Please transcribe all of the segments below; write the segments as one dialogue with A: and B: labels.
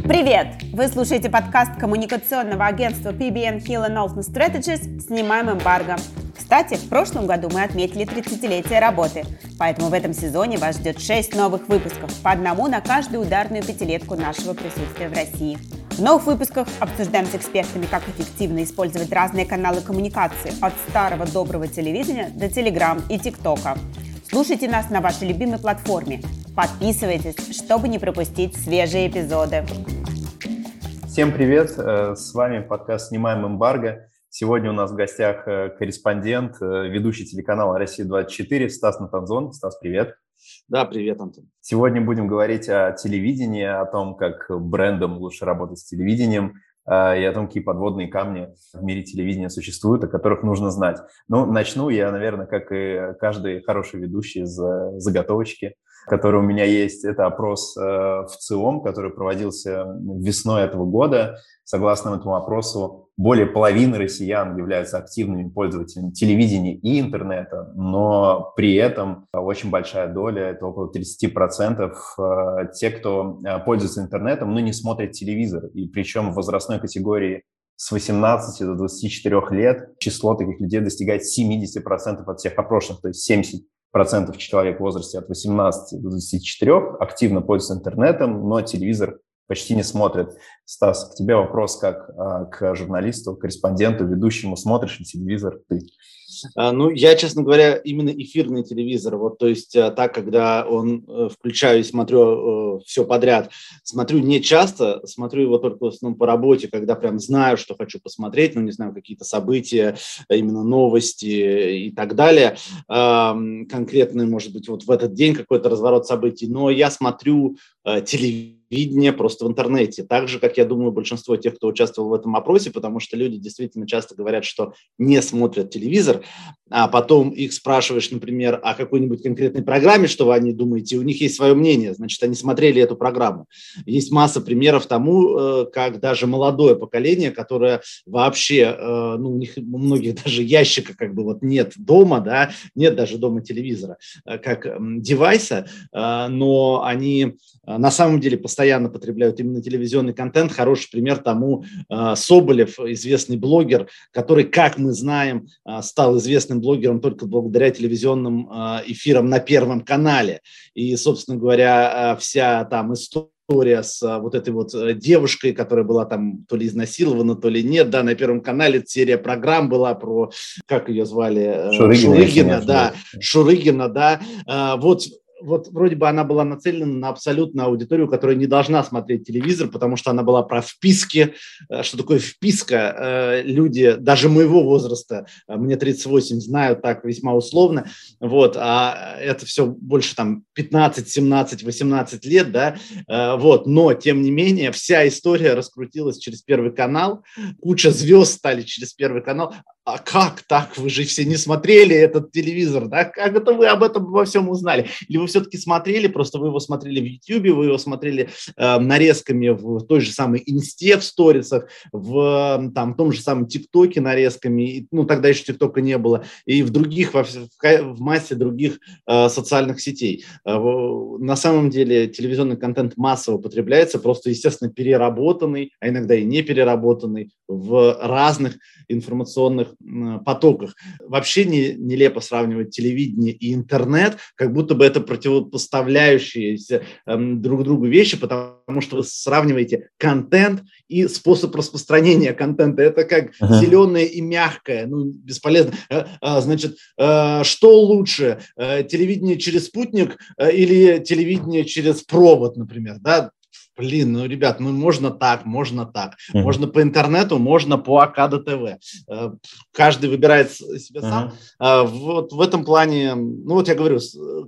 A: Привет! Вы слушаете подкаст коммуникационного агентства PBN Hill Olsen Strategies «Снимаем эмбарго». Кстати, в прошлом году мы отметили 30-летие работы, поэтому в этом сезоне вас ждет 6 новых выпусков, по одному на каждую ударную пятилетку нашего присутствия в России. В новых выпусках обсуждаем с экспертами, как эффективно использовать разные каналы коммуникации от старого доброго телевидения до Телеграм и ТикТока. Слушайте нас на вашей любимой платформе. Подписывайтесь, чтобы не пропустить свежие эпизоды.
B: Всем привет! Э, с вами подкаст «Снимаем эмбарго». Сегодня у нас в гостях э, корреспондент, э, ведущий телеканала «Россия-24» Стас Натанзон. Стас, привет.
C: Да, привет, Антон.
B: Сегодня будем говорить о телевидении, о том, как брендам лучше работать с телевидением, и о том, какие подводные камни в мире телевидения существуют, о которых нужно знать. Ну, начну я, наверное, как и каждый хороший ведущий с заготовочки который у меня есть. Это опрос э, в ЦИОМ, который проводился весной этого года. Согласно этому опросу, более половины россиян являются активными пользователями телевидения и интернета, но при этом очень большая доля, это около 30% э, те, кто э, пользуется интернетом, но не смотрят телевизор. И причем в возрастной категории с 18 до 24 лет число таких людей достигает 70% от всех опрошенных, то есть 70 процентов человек в возрасте от 18 до 24 активно пользуются интернетом, но телевизор почти не смотрят. Стас, к тебе вопрос как а, к журналисту, корреспонденту, ведущему. Смотришь ли телевизор ты?
C: А, ну, я, честно говоря, именно эфирный телевизор, вот, то есть а, так, когда он э, включаю и смотрю э, все подряд, смотрю не часто, смотрю его только в основном по работе, когда прям знаю, что хочу посмотреть, ну, не знаю, какие-то события, именно новости и так далее, конкретный, может быть, вот в этот день какой-то разворот событий, но я смотрю э, телевизор, видение просто в интернете. Так же, как я думаю, большинство тех, кто участвовал в этом опросе, потому что люди действительно часто говорят, что не смотрят телевизор, а потом их спрашиваешь, например, о какой-нибудь конкретной программе, что вы о ней думаете, у них есть свое мнение, значит, они смотрели эту программу. Есть масса примеров тому, э, как даже молодое поколение, которое вообще, э, ну, у них у многих даже ящика как бы вот нет дома, да, нет даже дома телевизора, э, как девайса, но они на самом деле постоянно потребляют именно телевизионный контент. Хороший пример тому э, Соболев, известный блогер, который, как мы знаем, э, стал известным блогером только благодаря телевизионным э, эфирам на Первом канале. И, собственно говоря, вся там история история с вот этой вот девушкой, которая была там то ли изнасилована, то ли нет, да, на Первом канале серия программ была про, как ее звали?
B: Шурыгина.
C: Шурыгина, да, Шурыгина, да. Вот вот вроде бы она была нацелена на абсолютную аудиторию, которая не должна смотреть телевизор, потому что она была про вписки. Э, что такое вписка? Э, люди даже моего возраста, э, мне 38, знают так весьма условно. Вот, а это все больше там 15, 17, 18 лет, да, вот. Но, тем не менее, вся история раскрутилась через Первый канал. Куча звезд стали через Первый канал а как так? Вы же все не смотрели этот телевизор, да? Как это вы об этом во всем узнали? Или вы все-таки смотрели, просто вы его смотрели в YouTube, вы его смотрели э, нарезками в той же самой Инсте, в сторисах, в там, том же самом ТикТоке нарезками, ну, тогда еще ТикТока не было, и в других, во, в, в массе других э, социальных сетей. Э, на самом деле телевизионный контент массово потребляется, просто, естественно, переработанный, а иногда и не переработанный в разных информационных потоках. Вообще не, нелепо сравнивать телевидение и интернет, как будто бы это противопоставляющиеся эм, друг другу вещи, потому что вы сравниваете контент и способ распространения контента. Это как uh-huh. зеленое и мягкое, ну, бесполезно. Э, а, значит, э, что лучше, э, телевидение через спутник или телевидение через провод, например, да? Блин, ну, ребят, ну, можно так, можно так. Mm-hmm. Можно по интернету, можно по АКД ТВ. Э, каждый выбирает себе сам. Mm-hmm. Вот в этом плане, ну, вот я говорю,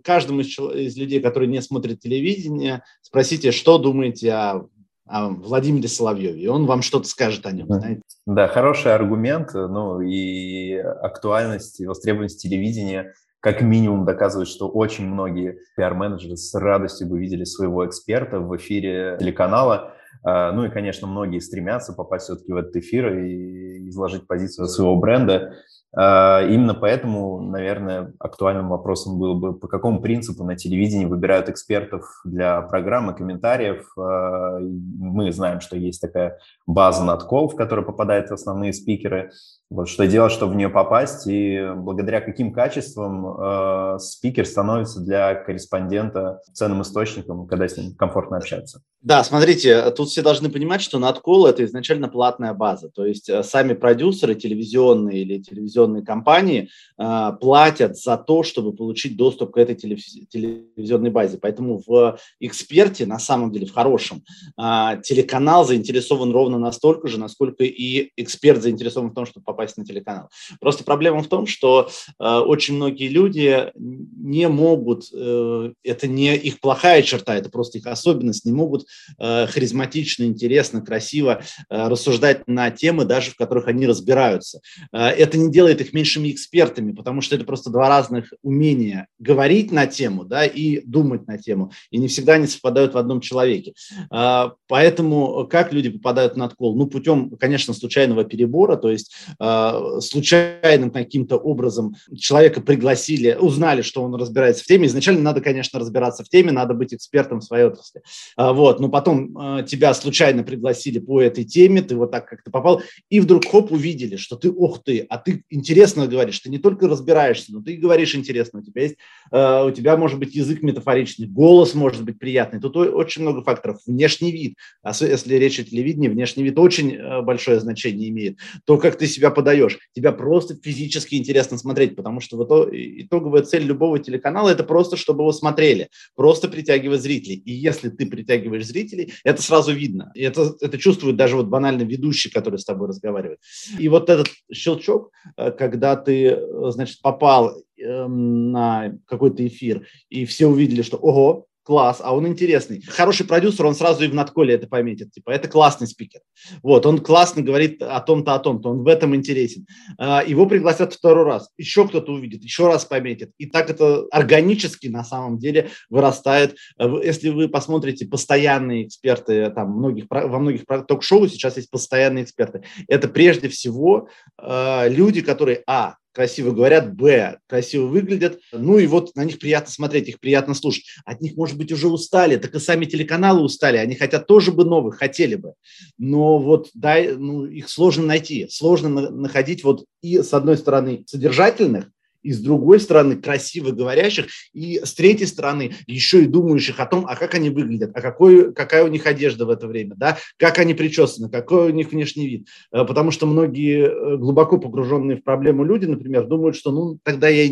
C: каждому из, из людей, которые не смотрят телевидение, спросите, что думаете о о Владимире Соловьеве, и он вам что-то скажет о нем, знаете.
B: Да, хороший аргумент, ну и актуальность и востребованность телевидения как минимум доказывает, что очень многие пиар-менеджеры с радостью бы видели своего эксперта в эфире телеканала. А, ну и, конечно, многие стремятся попасть все-таки в этот эфир и изложить позицию своего бренда. А, именно поэтому, наверное, актуальным вопросом было бы, по какому принципу на телевидении выбирают экспертов для программы, комментариев. А, мы знаем, что есть такая база надкол, в которую попадают основные спикеры. Вот что делать, чтобы в нее попасть, и благодаря каким качествам э, спикер становится для корреспондента ценным источником, когда с ним комфортно общаться.
C: Да, смотрите, тут все должны понимать, что надкол – это изначально платная база. То есть э, сами продюсеры телевизионные или телевизионные компании э, платят за то, чтобы получить доступ к этой телевизионной базе. Поэтому в эксперте, на самом деле в хорошем, э, телеканал заинтересован ровно настолько же, насколько и эксперт заинтересован в том, чтобы попасть на телеканал. Просто проблема в том, что э, очень многие люди не могут, э, это не их плохая черта, это просто их особенность, не могут э, харизматично, интересно, красиво э, рассуждать на темы, даже в которых они разбираются. Э, это не делает их меньшими экспертами, потому что это просто два разных умения говорить на тему да, и думать на тему, и не всегда они совпадают в одном человеке. Э, поэтому как люди попадают на откол? Ну, путем, конечно, случайного перебора, то есть Э, случайным каким-то образом человека пригласили, узнали, что он разбирается в теме. Изначально надо, конечно, разбираться в теме, надо быть экспертом в своей отрасли. Э, вот, но потом э, тебя случайно пригласили по этой теме, ты вот так как-то попал, и вдруг хоп, увидели, что ты, ох ты, а ты интересно говоришь, ты не только разбираешься, но ты говоришь интересно, у тебя есть, у тебя может быть язык метафоричный, голос может быть приятный, тут очень много факторов, внешний вид, если речь о телевидении, внешний вид очень большое значение имеет, то, как ты себя подаешь. Тебя просто физически интересно смотреть, потому что вот итоговая цель любого телеканала – это просто, чтобы его смотрели, просто притягивать зрителей. И если ты притягиваешь зрителей, это сразу видно. И это, это чувствует даже вот банально ведущий, который с тобой разговаривает. И вот этот щелчок, э, когда ты, э, значит, попал эм, на какой-то эфир, и все увидели, что ого, класс, а он интересный. Хороший продюсер, он сразу и в надколе это пометит, типа, это классный спикер. Вот, он классно говорит о том-то, о том-то, он в этом интересен. А, его пригласят второй раз, еще кто-то увидит, еще раз пометит. И так это органически на самом деле вырастает. Если вы посмотрите постоянные эксперты, там, многих, во многих ток-шоу сейчас есть постоянные эксперты. Это прежде всего а, люди, которые, а, красиво говорят, б, красиво выглядят, ну и вот на них приятно смотреть, их приятно слушать. От них, может быть, уже устали, так и сами телеканалы устали, они хотят тоже бы новых, хотели бы, но вот да, ну, их сложно найти, сложно находить вот и с одной стороны содержательных, и с другой стороны красиво говорящих, и с третьей стороны еще и думающих о том, а как они выглядят, а какой, какая у них одежда в это время, да, как они причесаны, какой у них внешний вид. Э, потому что многие э, глубоко погруженные в проблему люди, например, думают, что ну тогда я,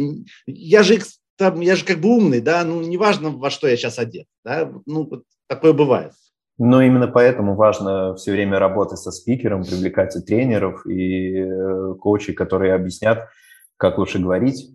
C: я же там, я же как бы умный, да, ну неважно, во что я сейчас одет, да, ну вот такое бывает.
B: Но именно поэтому важно все время работать со спикером, привлекать и тренеров, и э, коучей, которые объяснят, как лучше говорить,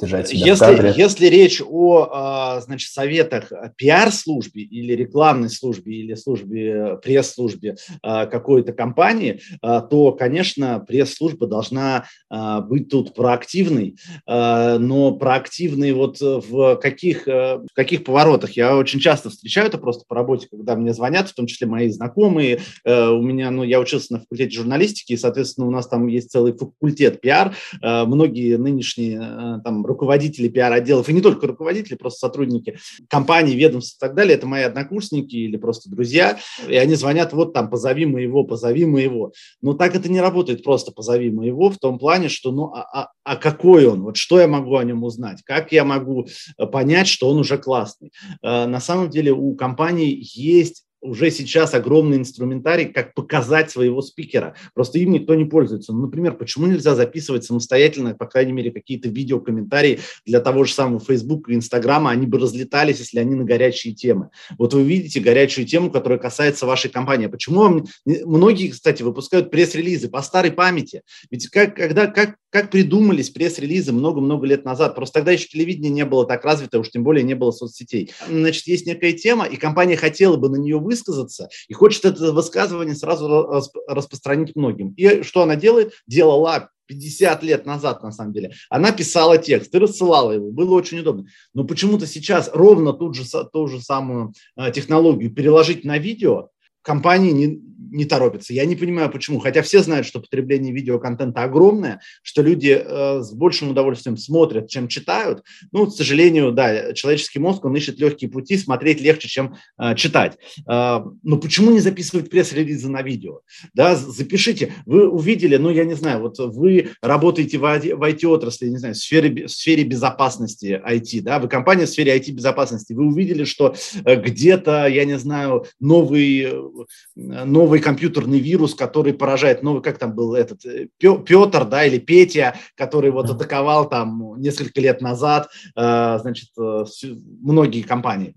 C: держать себя если, в кадре. Если речь о а, значит, советах пиар-службе или рекламной службе или службе, пресс-службе а, какой-то компании, а, то, конечно, пресс-служба должна быть тут проактивной, но проактивной вот в каких, в каких поворотах? Я очень часто встречаю это просто по работе, когда мне звонят, в том числе мои знакомые. У меня, ну, я учился на факультете журналистики, и, соответственно, у нас там есть целый факультет пиар. Многие нынешние там руководители пиар-отделов, и не только руководители, просто сотрудники компаний, ведомств и так далее, это мои однокурсники или просто друзья, и они звонят, вот там, позови моего, позови моего. Но так это не работает, просто позови моего, в том плане, что, ну, а, а, а какой он, вот что я могу о нем узнать, как я могу э, понять, что он уже классный. Э, на самом деле у компаний есть уже сейчас огромный инструментарий, как показать своего спикера. Просто им никто не пользуется. Ну, например, почему нельзя записывать самостоятельно, по крайней мере, какие-то видеокомментарии для того же самого Facebook и Инстаграма, они бы разлетались, если они на горячие темы. Вот вы видите горячую тему, которая касается вашей компании. А почему вам... Многие, кстати, выпускают пресс-релизы по старой памяти. Ведь как, когда, как, как придумались пресс-релизы много-много лет назад, просто тогда еще телевидение не было так развито, уж тем более не было соцсетей. Значит, есть некая тема, и компания хотела бы на нее высказаться и хочет это высказывание сразу распространить многим. И что она делает? Делала 50 лет назад, на самом деле, она писала текст и рассылала его, было очень удобно. Но почему-то сейчас ровно ту же, ту же самую э, технологию переложить на видео компании не, не торопятся. Я не понимаю, почему. Хотя все знают, что потребление видеоконтента огромное, что люди э, с большим удовольствием смотрят, чем читают. Ну, к сожалению, да, человеческий мозг, он ищет легкие пути, смотреть легче, чем э, читать. Э, но почему не записывать пресс-релизы на видео? Да, запишите. Вы увидели, ну, я не знаю, вот вы работаете в IT-отрасли, не знаю, в сфере, в сфере безопасности IT, да, вы компания в сфере IT-безопасности, вы увидели, что э, где-то, я не знаю, новый, э, новый компьютерный вирус, который поражает, новый, как там был этот, э, Петр, да, или Петя, который вот атаковал там несколько лет назад, значит, многие компании.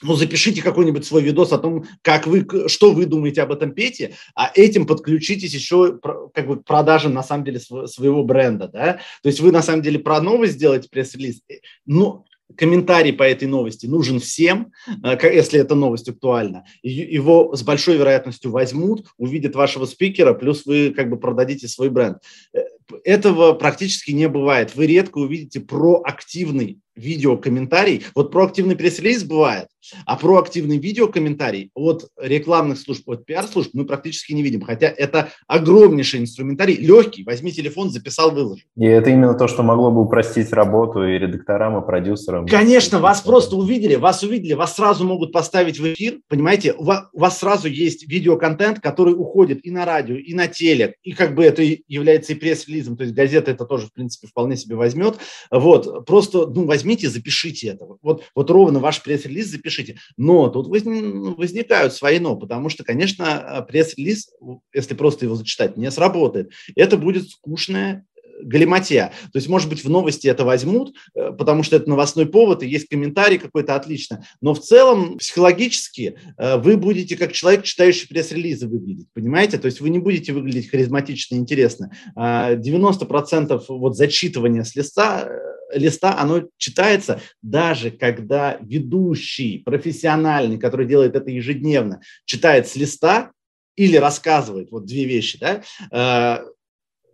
C: Ну, запишите какой-нибудь свой видос о том, как вы, что вы думаете об этом Пете, а этим подключитесь еще как бы к продажам, на самом деле, своего бренда, да, то есть вы, на самом деле, про новость сделаете пресс-релиз, ну, комментарий по этой новости нужен всем, э, если эта новость актуальна. Его с большой вероятностью возьмут, увидят вашего спикера, плюс вы как бы продадите свой бренд. Э, этого практически не бывает. Вы редко увидите проактивный видеокомментарий. Вот проактивный пресс-релиз бывает, а проактивный видеокомментарий от рекламных служб, от пиар-служб мы практически не видим. Хотя это огромнейший инструментарий, легкий. Возьми телефон, записал, выложи.
B: И это именно то, что могло бы упростить работу и редакторам, и продюсерам.
C: Конечно, вас просто увидели, вас увидели, вас сразу могут поставить в эфир, понимаете, у вас сразу есть видеоконтент, который уходит и на радио, и на телек, и как бы это является и пресс-релизом, то есть газета это тоже, в принципе, вполне себе возьмет. Вот, просто, ну, возьми возьмите, запишите это. Вот, вот ровно ваш пресс-релиз запишите. Но тут возникают свои но, потому что, конечно, пресс-релиз, если просто его зачитать, не сработает. Это будет скучная галиматья. То есть, может быть, в новости это возьмут, э, потому что это новостной повод, и есть комментарий какой-то, отлично. Но в целом, психологически, э, вы будете как человек, читающий пресс-релизы выглядеть, понимаете? То есть вы не будете выглядеть харизматично и интересно. 90% а вот зачитывания с листа э, листа, оно читается даже когда ведущий, профессиональный, который делает это ежедневно, читает с листа или рассказывает, вот две вещи, да,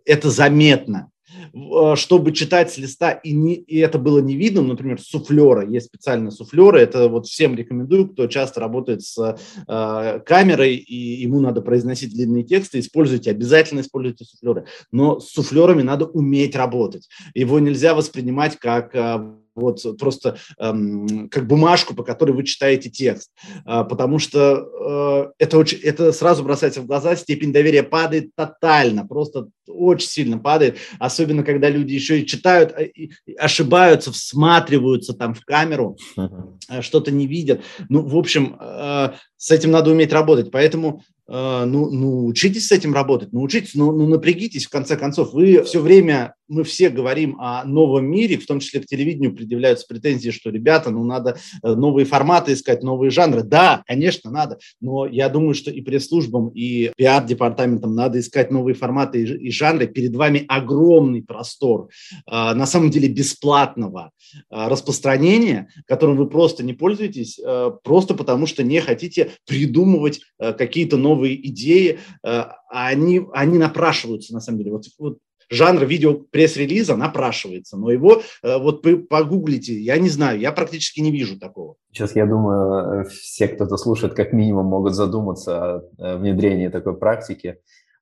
C: это заметно. Э, чтобы читать с листа, и, не, и это было не видно, например, суфлера, есть специальные суфлеры, это вот всем рекомендую, кто часто работает с э, камерой, и ему надо произносить длинные тексты, используйте, обязательно используйте суфлеры, но с суфлерами надо уметь работать, его нельзя воспринимать как э, вот просто эм, как бумажку, по которой вы читаете текст, э, потому что э, это, очень, это сразу бросается в глаза, степень доверия падает тотально, просто очень сильно падает, особенно когда люди еще и читают, а, и ошибаются, всматриваются там в камеру, uh-huh. что-то не видят. Ну, в общем, э, с этим надо уметь работать, поэтому ну, ну, учитесь с этим работать, научитесь, ну, ну, напрягитесь, в конце концов. Вы все время, мы все говорим о новом мире, в том числе к телевидению предъявляются претензии, что, ребята, ну, надо э, новые форматы искать, новые жанры. Да, конечно, надо, но я думаю, что и пресс-службам, и пиар-департаментам надо искать новые форматы и, жанры. Перед вами огромный простор, а, на самом деле, бесплатного а, распространения, которым вы просто не пользуетесь, просто потому что не хотите придумывать какие-то новые новые идеи, э, они, они напрашиваются, на самом деле. Вот, вот жанр видео пресс-релиза напрашивается, но его э, вот погуглите, я не знаю, я практически не вижу такого.
B: Сейчас, я думаю, все, кто-то слушает, как минимум могут задуматься о внедрении такой практики.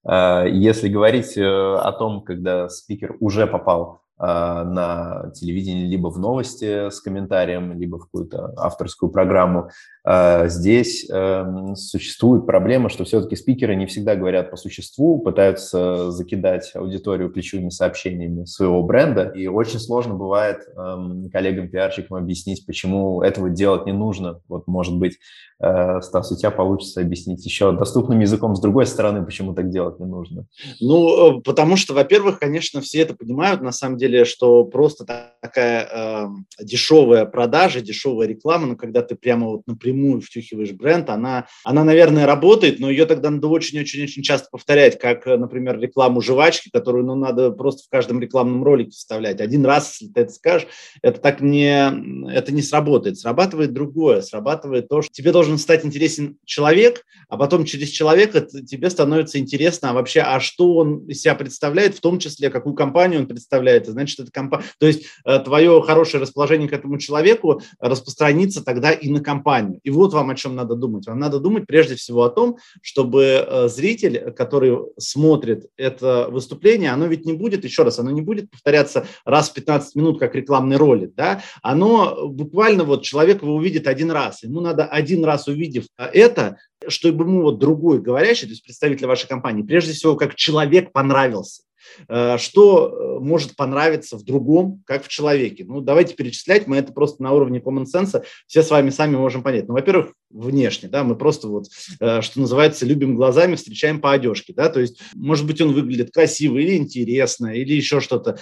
B: Э, если говорить о том, когда спикер уже попал а, на телевидении, либо в новости с комментарием, либо в какую-то авторскую программу. А, здесь эм, существует проблема, что все-таки спикеры не всегда говорят по существу, пытаются закидать аудиторию ключевыми сообщениями своего бренда, и очень сложно бывает эм, коллегам-пиарщикам объяснить, почему этого делать не нужно. Вот, может быть, э, Стас, у тебя получится объяснить еще доступным языком с другой стороны, почему так делать не нужно.
C: Ну, э, потому что, во-первых, конечно, все это понимают, на самом деле, что просто такая э, дешевая продажа, дешевая реклама, но когда ты прямо вот напрямую втюхиваешь бренд, она, она, наверное, работает, но ее тогда надо очень-очень-очень часто повторять, как, например, рекламу жвачки, которую ну, надо просто в каждом рекламном ролике вставлять. Один раз, если ты это скажешь, это так не, это не сработает. Срабатывает другое, срабатывает то, что тебе должен стать интересен человек, а потом через человека тебе становится интересно, а вообще, а что он из себя представляет, в том числе, какую компанию он представляет, значит, это компания. То есть э, твое хорошее расположение к этому человеку распространится тогда и на компанию. И вот вам о чем надо думать. Вам надо думать прежде всего о том, чтобы зритель, который смотрит это выступление, оно ведь не будет, еще раз, оно не будет повторяться раз в 15 минут, как рекламный ролик, да, оно буквально вот человек его увидит один раз. Ему надо один раз увидев это, чтобы ему вот другой говорящий, то есть представитель вашей компании, прежде всего, как человек понравился. Э, что э, может понравиться в другом, как в человеке. Ну, давайте перечислять, мы это просто на уровне common sense все с вами сами можем понять. Ну, во-первых, внешне, да, мы просто вот, э, что называется, любим глазами, встречаем по одежке, да, то есть, может быть, он выглядит красиво или интересно, или еще что-то.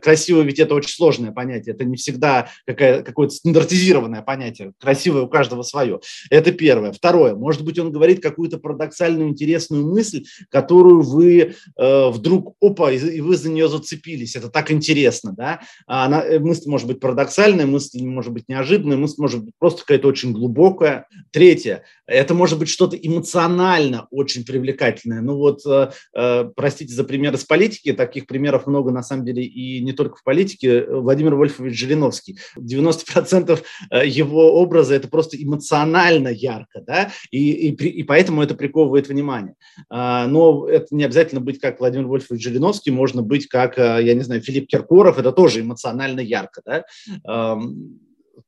C: Красиво ведь это очень сложное понятие, это не всегда какое-то стандартизированное понятие, красивое у каждого свое. Это первое. Второе, может быть, он говорит какую-то парадоксальную, интересную мысль, которую вы вдруг, опа, и вы за нее зацепились, это так интересно, да, а она, э, мысль может быть парадоксальная, мысль может быть неожиданная, мысль может быть просто какая-то очень глубокая. Третье, это может быть что-то эмоционально очень привлекательное. Ну вот, э, э, простите за пример из политики, таких примеров много на самом деле и не только в политике. Владимир Вольфович Жириновский. 90% его образа это просто эмоционально ярко, да, и, и, и поэтому это приковывает внимание. А, но это не обязательно быть как Владимир Вольфович Жириновский, Жириновский, можно быть как, э, я не знаю, Филипп Киркоров, это тоже эмоционально ярко. Да?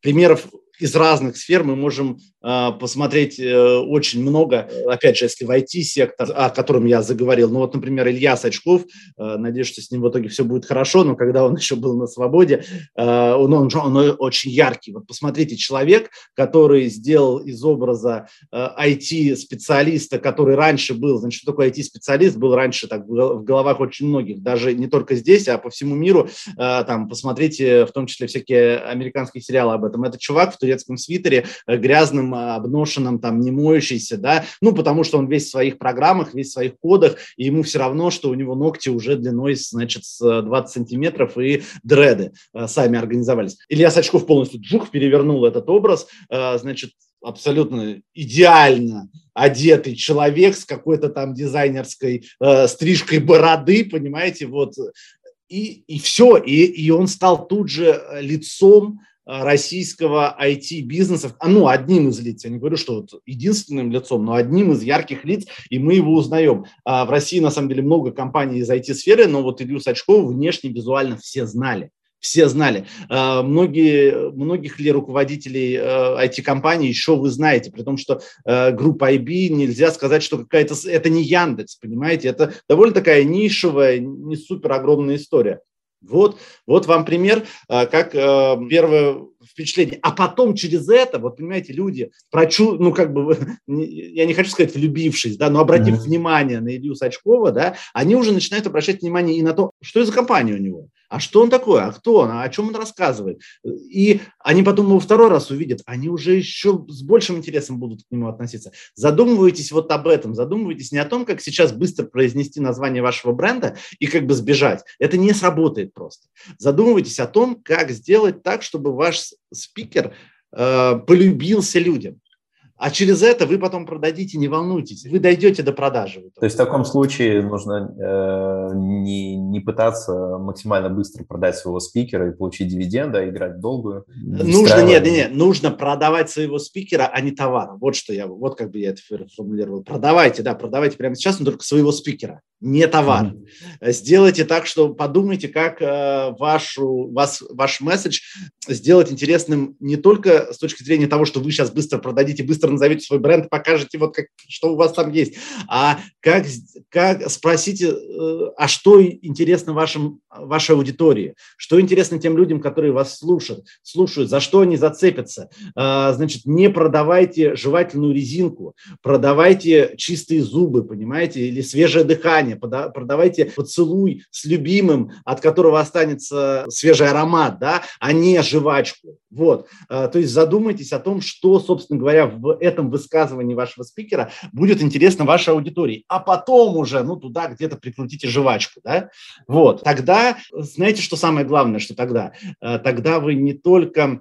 C: Примеров из разных сфер мы можем э, посмотреть э, очень много. Опять же, если в IT-сектор, о котором я заговорил, ну вот, например, Илья Сачков, э, надеюсь, что с ним в итоге все будет хорошо, но когда он еще был на свободе, э, он, он, он очень яркий. Вот посмотрите, человек, который сделал из образа э, IT-специалиста, который раньше был, значит, что такое IT-специалист, был раньше так в головах очень многих, даже не только здесь, а по всему миру, э, там, посмотрите, в том числе всякие американские сериалы об этом. Это чувак в турецком свитере, э, грязным, а, обношенным, там, не моющийся, да, ну, потому что он весь в своих программах, весь в своих кодах, и ему все равно, что у него ногти уже длиной, значит, с 20 сантиметров и дреды э, сами организовались. Илья Сачков полностью джух перевернул этот образ, э, значит, абсолютно идеально одетый человек с какой-то там дизайнерской э, стрижкой бороды, понимаете, вот, и, и все, и, и он стал тут же лицом Э, российского IT-бизнеса, а, ну, одним из лиц, я не говорю, что вот единственным лицом, но одним из ярких лиц, и мы его узнаем. А в России, на самом деле, много компаний из IT-сферы, но вот Илью Сачкова внешне, визуально все знали. Все знали. А, многие, многих ли руководителей IT-компаний еще вы знаете, при том, что группа IB нельзя сказать, что какая-то... Это не Яндекс, понимаете? Это довольно такая нишевая, не супер огромная история. Вот, вот вам пример, а, как а, первое впечатление. А потом через это, вот понимаете, люди, прочу, ну как бы, я не хочу сказать влюбившись, да, но обратив mm-hmm. внимание на Илью Сачкова, да, они уже начинают обращать внимание и на то, что это за компания у него, а что он такой, а кто он, а о чем он рассказывает. И они потом его второй раз увидят, они уже еще с большим интересом будут к нему относиться. Задумывайтесь вот об этом, задумывайтесь не о том, как сейчас быстро произнести название вашего бренда и как бы сбежать. Это не сработает просто. Задумывайтесь о том, как сделать так, чтобы ваш спикер э, полюбился людям. А через это вы потом продадите, не волнуйтесь, вы дойдете до продажи.
B: То есть в таком случае нужно э, не, не пытаться максимально быстро продать своего спикера и получить дивиденды, а играть в долгую.
C: Нужно, нет, нет, нет, нужно продавать своего спикера, а не товар. Вот что я, вот как бы я это формулировал. Продавайте, да, продавайте прямо сейчас, но только своего спикера, не товар. Mm-hmm. Сделайте так, что подумайте, как э, вашу, вас, ваш месседж сделать интересным не только с точки зрения того, что вы сейчас быстро продадите, быстро быстро назовите свой бренд, покажете, вот как, что у вас там есть. А как, как спросите, э, а что интересно вашим, вашей аудитории? Что интересно тем людям, которые вас слушают? Слушают, за что они зацепятся? А, значит, не продавайте жевательную резинку, продавайте чистые зубы, понимаете, или свежее дыхание, продавайте поцелуй с любимым, от которого останется свежий аромат, да, а не жвачку. Вот, а, то есть задумайтесь о том, что, собственно говоря, в этом высказывании вашего спикера будет интересно вашей аудитории. А потом уже, ну, туда где-то прикрутите жвачку, да? Вот. Тогда, знаете, что самое главное, что тогда? Э, тогда вы не только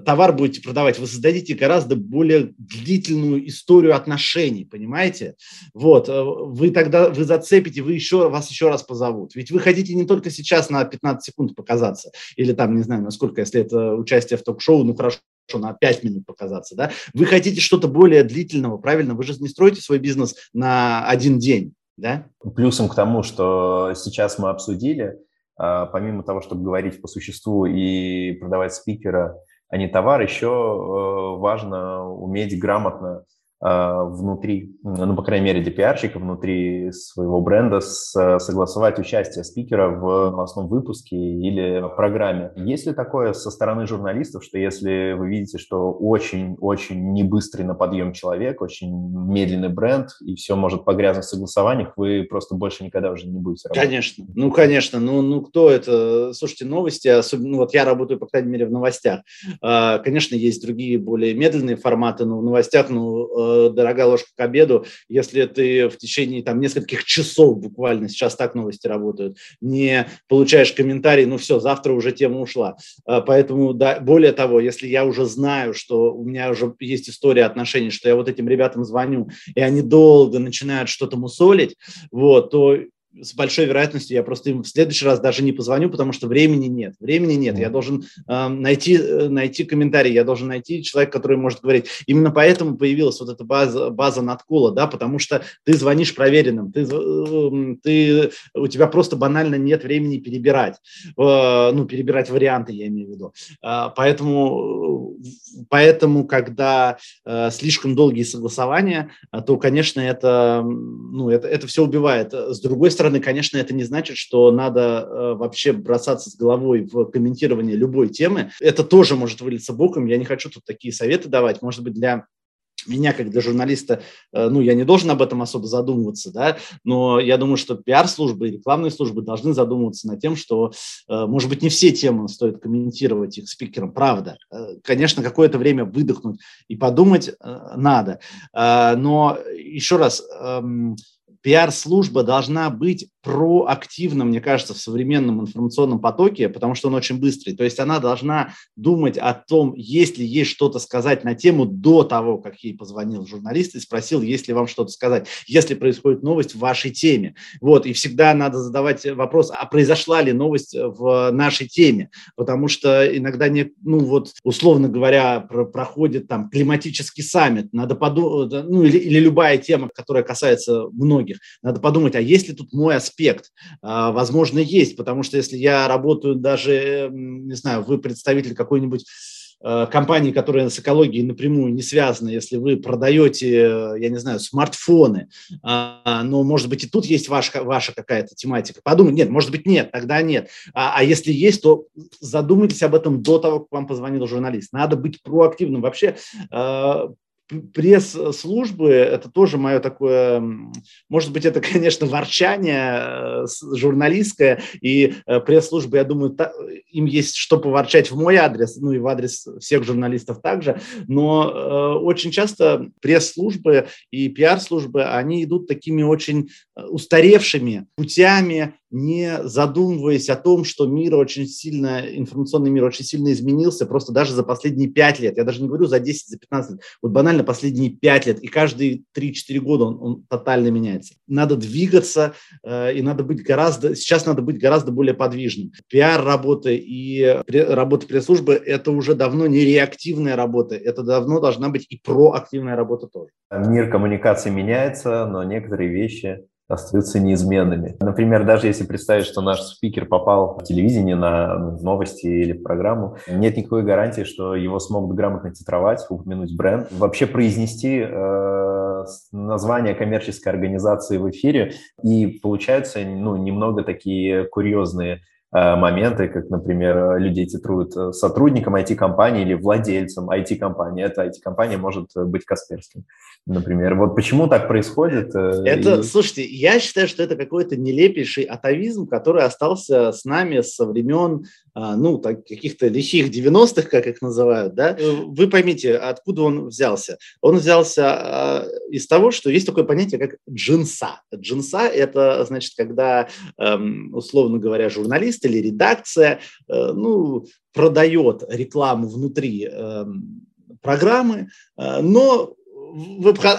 C: товар будете продавать, вы создадите гораздо более длительную историю отношений, понимаете? Вот, э, вы тогда, вы зацепите, вы еще, вас еще раз позовут. Ведь вы хотите не только сейчас на 15 секунд показаться, или там, не знаю, насколько, если это участие в ток-шоу, ну хорошо, на 5 минут показаться, да? Вы хотите что-то более длительного, правильно? Вы же не строите свой бизнес на один день, да?
B: Плюсом к тому, что сейчас мы обсудили, а, помимо того, чтобы говорить по существу и продавать спикера, а не товар, еще э, важно уметь грамотно внутри, ну, по крайней мере, пиарщика, внутри своего бренда согласовать участие спикера в новостном выпуске или программе. Есть ли такое со стороны журналистов, что если вы видите, что очень-очень небыстрый на подъем человек, очень медленный бренд, и все может погрязнуть в согласованиях, вы просто больше никогда уже не будете
C: работать? Конечно, ну, конечно. Ну, ну кто это? Слушайте, новости, особенно, ну, вот я работаю, по крайней мере, в новостях. А, конечно, есть другие более медленные форматы, но в новостях, ну, дорогая ложка к обеду, если ты в течение там нескольких часов буквально, сейчас так новости работают, не получаешь комментарий, ну все, завтра уже тема ушла. А, поэтому, да, более того, если я уже знаю, что у меня уже есть история отношений, что я вот этим ребятам звоню, и они долго начинают что-то мусолить, вот, то с большой вероятностью я просто им в следующий раз даже не позвоню, потому что времени нет. Времени нет. Я должен э, найти, найти комментарий, я должен найти человека, который может говорить. Именно поэтому появилась вот эта база, база надкола, да, потому что ты звонишь проверенным, ты, э, ты, у тебя просто банально нет времени перебирать, э, ну, перебирать варианты, я имею в виду. Э, поэтому, поэтому, когда э, слишком долгие согласования, то, конечно, это, ну, это, это все убивает. С другой стороны, стороны, конечно, это не значит, что надо э, вообще бросаться с головой в комментирование любой темы. Это тоже может вылиться боком. Я не хочу тут такие советы давать. Может быть, для меня, как для журналиста, э, ну, я не должен об этом особо задумываться, да, но я думаю, что пиар-службы и рекламные службы должны задумываться над тем, что, э, может быть, не все темы стоит комментировать их спикером, правда. Конечно, какое-то время выдохнуть и подумать надо, но еще раз, эм, пиар-служба должна быть проактивна, мне кажется, в современном информационном потоке, потому что он очень быстрый. То есть она должна думать о том, есть ли ей что-то сказать на тему до того, как ей позвонил журналист и спросил, есть ли вам что-то сказать, если происходит новость в вашей теме. Вот, и всегда надо задавать вопрос, а произошла ли новость в нашей теме, потому что иногда, не, ну вот, условно говоря, про, проходит там климатический саммит, надо подумать, ну или, или любая тема, которая касается многих, надо подумать, а есть ли тут мой аспект. А, возможно, есть, потому что если я работаю даже, не знаю, вы представитель какой-нибудь э, компании, которая с экологией напрямую не связана, если вы продаете, я не знаю, смартфоны, а, но, может быть, и тут есть ваша, ваша какая-то тематика. Подумайте, нет, может быть, нет, тогда нет. А, а если есть, то задумайтесь об этом до того, как вам позвонил журналист. Надо быть проактивным. Вообще, э, пресс-службы, это тоже мое такое, может быть, это, конечно, ворчание э, журналистское, и э, пресс-службы, я думаю, им есть что поворчать в мой адрес, ну и в адрес всех журналистов также, но э, очень часто пресс-службы и пиар-службы, они идут такими очень устаревшими путями, не задумываясь о том, что мир очень сильно, информационный мир очень сильно изменился, просто даже за последние пять лет, я даже не говорю за 10, за 15 лет, вот банально последние пять лет, и каждые 3-4 года он, он тотально меняется. Надо двигаться, э, и надо быть гораздо, сейчас надо быть гораздо более подвижным. Пиар-работа и работа пресс-службы – это уже давно не реактивная работа, это давно должна быть и проактивная работа тоже.
B: Мир коммуникации меняется, но некоторые вещи остаются неизменными. Например, даже если представить, что наш спикер попал в телевидение на новости или программу, нет никакой гарантии, что его смогут грамотно титровать, упомянуть бренд, вообще произнести э, название коммерческой организации в эфире. И получаются ну, немного такие курьезные моменты, как, например, людей титруют э, сотрудником IT-компании или владельцем IT-компании. Эта IT-компания может быть Касперским, например. Вот почему так происходит?
C: Э, это, и... слушайте, я считаю, что это какой-то нелепейший атовизм, который остался с нами со времен ну, так, каких-то лихих 90-х, как их называют, да, э, вы поймите, откуда он взялся. Он взялся а, из того, что есть такое понятие, как джинса. Джинса – это, значит, когда, эм, условно говоря, журналист или редакция, э, ну, продает рекламу внутри эм, программы, э, но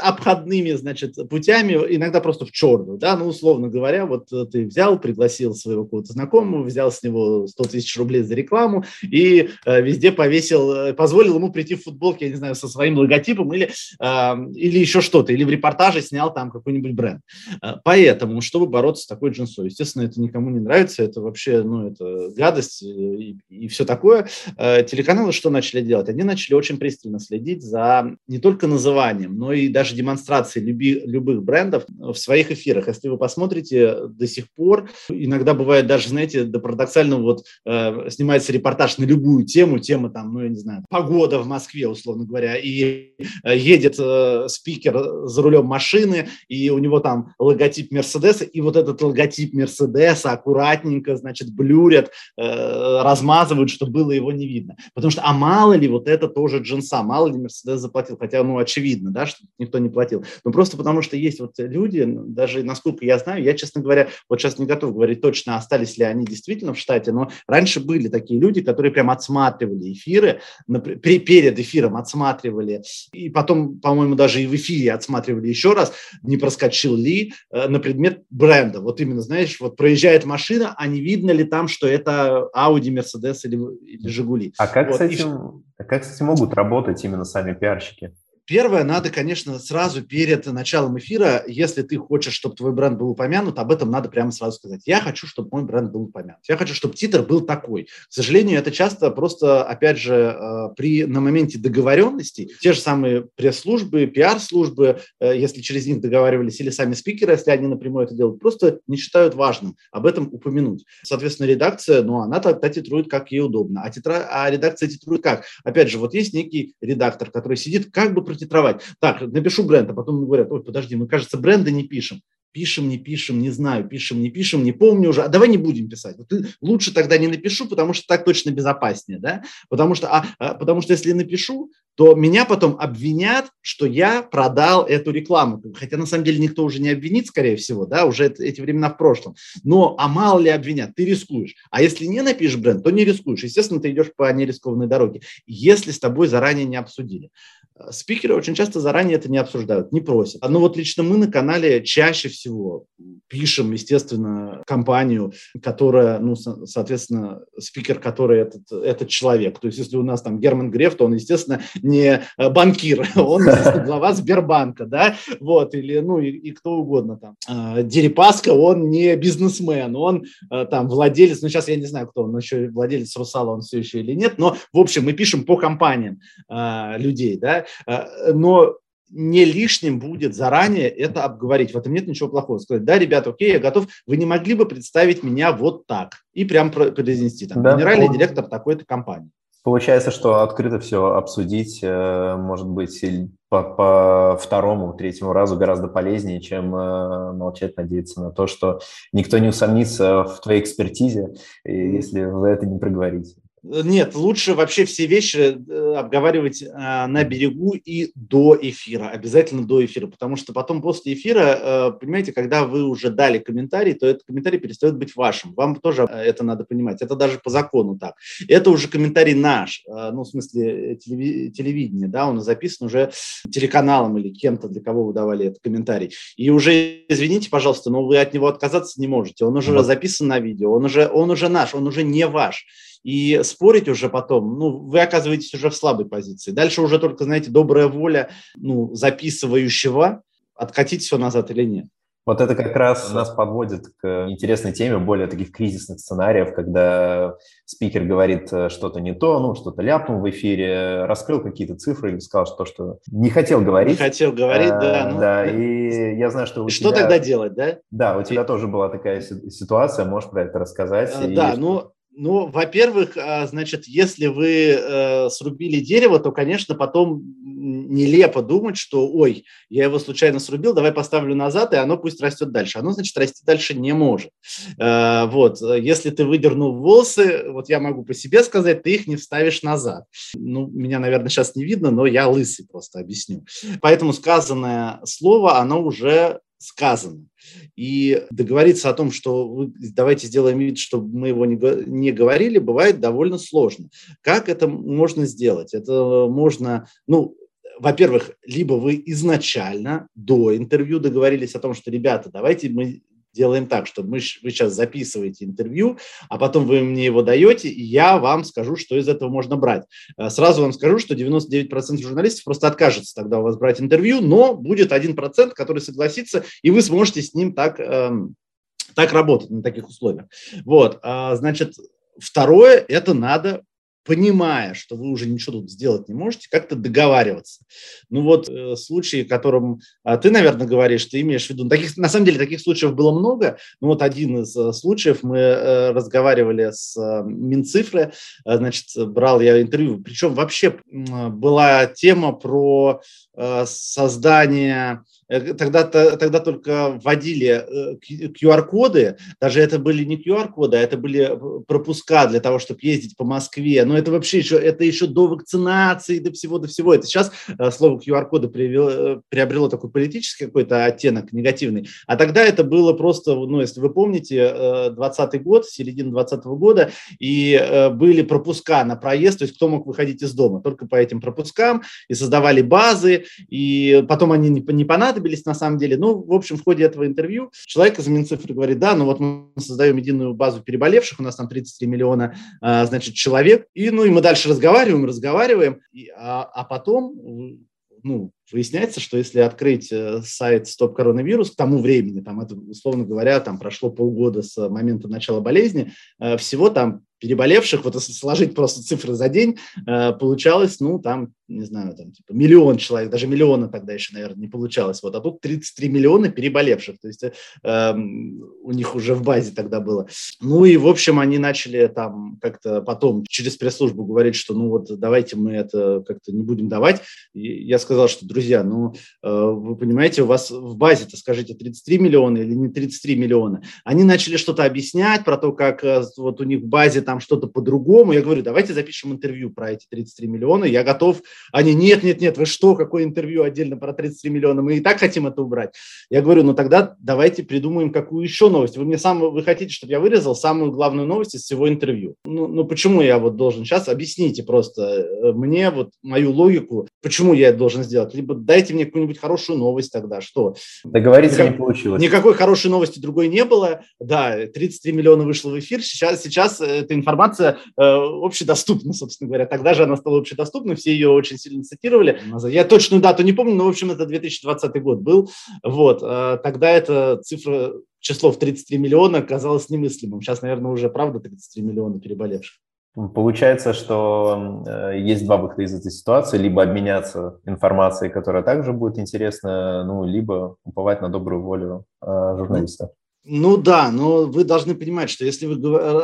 C: обходными, значит, путями, иногда просто в черную, да, ну, условно говоря, вот э, ты взял, пригласил своего какого-то знакомого, взял с него 100 тысяч рублей за рекламу и э, везде повесил, э, позволил ему прийти в футболке, я не знаю, со своим логотипом или, э, или еще что-то, или в репортаже снял там какой-нибудь бренд. Э, поэтому, чтобы бороться с такой джинсой, естественно, это никому не нравится, это вообще, ну, это гадость и, и все такое. Телеканалы что начали делать? Они начали очень пристально следить за не только называнием, названием, но и даже демонстрации люби, любых брендов в своих эфирах. Если вы посмотрите до сих пор, иногда бывает даже, знаете, до парадоксального, вот э, снимается репортаж на любую тему, тема там, ну, я не знаю, погода в Москве, условно говоря, и э, едет э, спикер за рулем машины, и у него там логотип Мерседеса, и вот этот логотип Мерседеса аккуратненько, значит, блюрят, э, размазывают, чтобы было его не видно. Потому что, а мало ли, вот это тоже джинса, мало ли Мерседес заплатил, хотя, ну, очевидно, да, что никто не платил. Но просто потому что есть вот люди, даже насколько я знаю, я, честно говоря, вот сейчас не готов говорить точно, остались ли они действительно в штате, но раньше были такие люди, которые прям отсматривали эфиры, перед эфиром отсматривали, и потом, по-моему, даже и в эфире отсматривали еще раз, не проскочил ли э, на предмет бренда. Вот именно, знаешь, вот проезжает машина, а не видно ли там, что это Audi, Mercedes или, или Жигули.
B: А как,
C: вот.
B: с этим, и... как с этим могут работать именно сами пиарщики?
C: Первое, надо, конечно, сразу перед началом эфира, если ты хочешь, чтобы твой бренд был упомянут, об этом надо прямо сразу сказать. Я хочу, чтобы мой бренд был упомянут. Я хочу, чтобы титр был такой. К сожалению, это часто просто, опять же, э, при, на моменте договоренности, те же самые пресс-службы, пиар-службы, э, если через них договаривались, или сами спикеры, если они напрямую это делают, просто не считают важным об этом упомянуть. Соответственно, редакция, ну, она тогда титрует, как ей удобно. А, титра, а редакция титрует как? Опять же, вот есть некий редактор, который сидит как бы протитровать. Так, напишу бренд, а потом говорят, ой, подожди, мы, кажется, бренды не пишем. Пишем, не пишем, не знаю, пишем, не пишем, не помню уже. А давай не будем писать. Вот лучше тогда не напишу, потому что так точно безопаснее, да? Потому что, а, а, потому что если напишу, то меня потом обвинят, что я продал эту рекламу. Хотя на самом деле никто уже не обвинит, скорее всего, да, уже это, эти времена в прошлом. Но, а мало ли обвинят, ты рискуешь. А если не напишешь бренд, то не рискуешь. Естественно, ты идешь по нерискованной дороге, если с тобой заранее не обсудили. Спикеры очень часто заранее это не обсуждают, не просят. Но вот лично мы на канале чаще всего пишем, естественно, компанию, которая, ну, соответственно, спикер, который этот, этот человек. То есть, если у нас там Герман Греф, то он, естественно, не э, банкир, он, глава Сбербанка, да, вот, или, ну, и, и кто угодно там. А, Дерипаска, он не бизнесмен, он э, там владелец, ну, сейчас я не знаю, кто он, еще владелец Русала, он все еще или нет, но, в общем, мы пишем по компаниям а, людей, да, но не лишним будет заранее это обговорить. В этом нет ничего плохого. Сказать, да, ребята, окей, я готов. Вы не могли бы представить меня вот так и прям произнести там да, генеральный он... директор такой-то компании.
B: Получается, что открыто все обсудить, э, может быть, по, по второму, третьему разу гораздо полезнее, чем э, молчать, надеяться на то, что никто не усомнится в твоей экспертизе, если вы это не проговорите.
C: Нет, лучше вообще все вещи э, обговаривать а, на берегу и до эфира, обязательно до эфира, потому что потом после эфира, э, понимаете, когда вы уже дали комментарий, то этот комментарий перестает быть вашим. Вам тоже э, это надо понимать. Это даже по закону так. Это уже комментарий наш, ну, в смысле телевидения, да, он записан уже телеканалом или кем-то, для кого вы давали этот комментарий. И уже, извините, пожалуйста, но вы от него отказаться не можете. Он уже записан на видео, он уже, он уже наш, он уже не ваш. И спорить уже потом, ну, вы оказываетесь уже в слабой позиции. Дальше уже только, знаете, добрая воля ну, записывающего, откатить все назад или нет.
B: Вот это как раз нас подводит к интересной теме более таких кризисных сценариев, когда спикер говорит э, что-то не то, ну, что-то ляпнул в эфире, раскрыл какие-то цифры или сказал что, что не хотел говорить.
C: Не хотел говорить, а, да.
B: Ну, да, и я знаю, что у
C: Что
B: тебя...
C: тогда делать, да?
B: Да, у тебя и... тоже была такая ситуация, можешь про это рассказать?
C: А, и... Да, ну, ну, во-первых, а, значит, если вы э, срубили дерево, то, конечно, потом нелепо думать, что, ой, я его случайно срубил, давай поставлю назад, и оно пусть растет дальше. Оно, значит, расти дальше не может. Э, вот, если ты выдернул волосы, вот я могу по себе сказать, ты их не вставишь назад. Ну, меня, наверное, сейчас не видно, но я лысый просто объясню. Поэтому сказанное слово, оно уже сказано. И договориться о том, что давайте сделаем вид, что мы его не говорили, бывает довольно сложно. Как это можно сделать? Это можно, ну, во-первых, либо вы изначально до интервью договорились о том, что, ребята, давайте мы делаем так, что мы, вы сейчас записываете интервью, а потом вы мне его даете, и я вам скажу, что из этого можно брать. Э, сразу вам скажу, что 99% журналистов просто откажется тогда у вас брать интервью, но будет 1%, который согласится, и вы сможете с ним так, эм, так работать на таких условиях. Вот, а, значит, второе, это надо понимая, что вы уже ничего тут сделать не можете, как-то договариваться. Ну вот э, случаи, о котором э, ты, наверное, говоришь, ты имеешь в виду, таких, на самом деле таких случаев было много, ну вот один из э, случаев, мы э, разговаривали с э, Минцифры, э, значит, брал я интервью, причем вообще э, была тема про э, создание тогда, тогда только вводили QR-коды, э, даже это были не QR-коды, а это были э, пропуска для того, чтобы ездить по Москве. Но это вообще еще, это еще до вакцинации, до всего, до всего. Это сейчас слово QR-коды приобрело такой политический какой-то оттенок негативный. А тогда это было просто, ну, если вы помните, 20 год, середина 20 года, и были пропуска на проезд, то есть кто мог выходить из дома, только по этим пропускам, и создавали базы, и потом они не, не понадобились, понадобились на самом деле. Ну, в общем, в ходе этого интервью человек из Минцифры говорит, да, ну вот мы создаем единую базу переболевших, у нас там 33 миллиона, а, значит, человек, и, ну, и мы дальше разговариваем, разговариваем, и, а, а потом ну, выясняется, что если открыть э, сайт Стоп Коронавирус к тому времени, там это, условно говоря, там прошло полгода с момента начала болезни, э, всего там переболевших, вот если сложить просто цифры за день, э, получалось, ну, там, не знаю, там, типа, миллион человек, даже миллиона тогда еще, наверное, не получалось, вот, а тут 33 миллиона переболевших, то есть э, у них уже в базе тогда было. Ну, и, в общем, они начали там как-то потом через пресс-службу говорить, что, ну, вот, давайте мы это как-то не будем давать. И я сказал, что, друзья, ну, э, вы понимаете, у вас в базе-то, скажите, 33 миллиона или не 33 миллиона. Они начали что-то объяснять про то, как э, вот у них в базе там что-то по-другому. Я говорю, давайте запишем интервью про эти 33 миллиона. Я готов. Они, нет, нет, нет, вы что, какое интервью отдельно про 33 миллиона? Мы и так хотим это убрать. Я говорю, ну тогда давайте придумаем какую еще новость. Вы мне сам, вы хотите, чтобы я вырезал самую главную новость из всего интервью? Ну, ну почему я вот должен сейчас? Объясните просто э, мне вот мою логику, почему я это должен сделать. Либо дайте мне какую-нибудь хорошую новость тогда. Что?
B: Договориться Никак, не получилось.
C: Никакой хорошей новости другой не было. Да, 33 миллиона вышло в эфир. Сейчас, сейчас эта информация э, общедоступна, собственно говоря. Тогда же она стала общедоступной, все ее очень сильно цитировали. Я точную дату не помню, но, в общем, это 2020 год был. Вот. Э, тогда эта цифра, число в 33 миллиона казалось немыслимым. Сейчас, наверное, уже правда 33 миллиона переболевших.
B: Получается, что э, есть два выхода из этой ситуации. Либо обменяться информацией, которая также будет интересна, ну, либо уповать на добрую волю э, журналиста.
C: Ну да, но вы должны понимать, что если вы